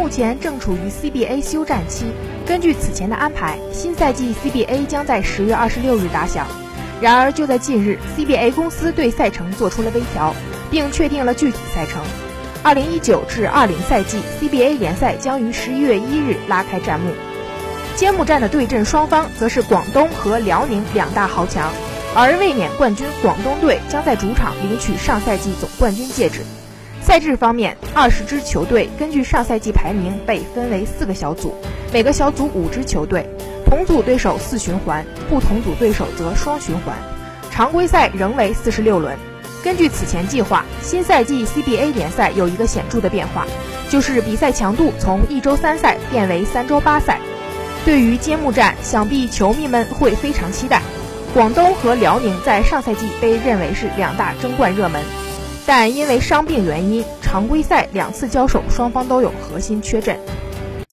目前正处于 CBA 休战期。根据此前的安排，新赛季 CBA 将在十月二十六日打响。然而，就在近日，CBA 公司对赛程做出了微调，并确定了具体赛程。二零一九至二零赛季 CBA 联赛将于十一月一日拉开战幕。揭幕战的对阵双方则是广东和辽宁两大豪强，而卫冕冠军广东队将在主场领取上赛季总冠军戒指。赛制方面，二十支球队根据上赛季排名被分为四个小组，每个小组五支球队，同组对手四循环，不同组对手则双循环。常规赛仍为四十六轮。根据此前计划，新赛季 CBA 联赛有一个显著的变化，就是比赛强度从一周三赛变为三周八赛。对于揭幕战，想必球迷们会非常期待。广东和辽宁在上赛季被认为是两大争冠热门。但因为伤病原因，常规赛两次交手，双方都有核心缺阵。